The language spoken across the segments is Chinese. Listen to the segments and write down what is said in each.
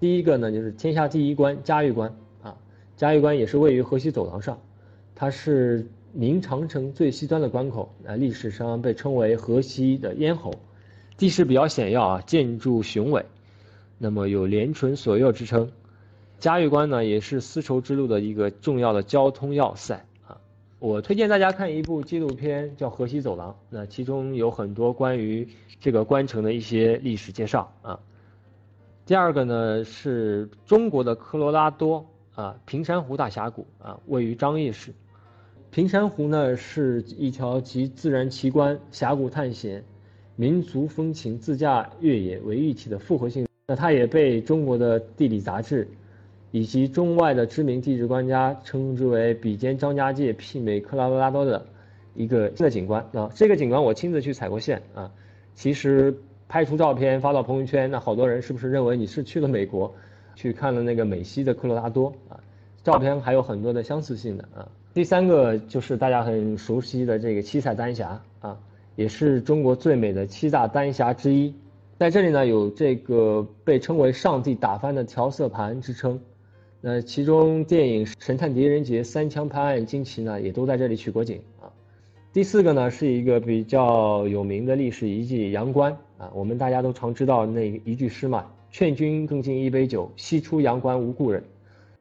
第一个呢就是天下第一关嘉峪关啊，嘉峪关也是位于河西走廊上，它是明长城最西端的关口啊，历史上被称为河西的咽喉，地势比较险要啊，建筑雄伟，那么有连城锁右之称。嘉峪关呢也是丝绸之路的一个重要的交通要塞啊，我推荐大家看一部纪录片叫《河西走廊》，那其中有很多关于这个关城的一些历史介绍啊。第二个呢是中国的科罗拉多啊，平山湖大峡谷啊，位于张掖市。平山湖呢是一条集自然奇观、峡谷探险、民族风情、自驾越野为一体的复合性。那它也被中国的地理杂志以及中外的知名地质专家称之为比肩张家界、媲美科罗拉多的一个新的景观啊。这个景观我亲自去踩过线啊，其实。拍出照片发到朋友圈，那好多人是不是认为你是去了美国，去看了那个美西的科罗拉多啊？照片还有很多的相似性的啊。第三个就是大家很熟悉的这个七彩丹霞啊，也是中国最美的七大丹霞之一。在这里呢，有这个被称为上帝打翻的调色盘之称。那其中电影《神探狄仁杰》三枪拍案惊奇呢，也都在这里取过景啊。第四个呢，是一个比较有名的历史遗迹阳关。啊，我们大家都常知道那一句诗嘛，“劝君更尽一杯酒，西出阳关无故人”，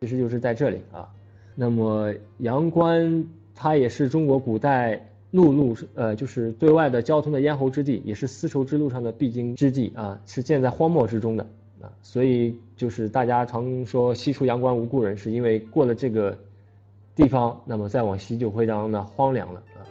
其实就是在这里啊。那么阳关它也是中国古代陆路呃，就是对外的交通的咽喉之地，也是丝绸之路上的必经之地啊，是建在荒漠之中的啊。所以就是大家常说“西出阳关无故人”，是因为过了这个地方，那么再往西就会让那荒凉了啊。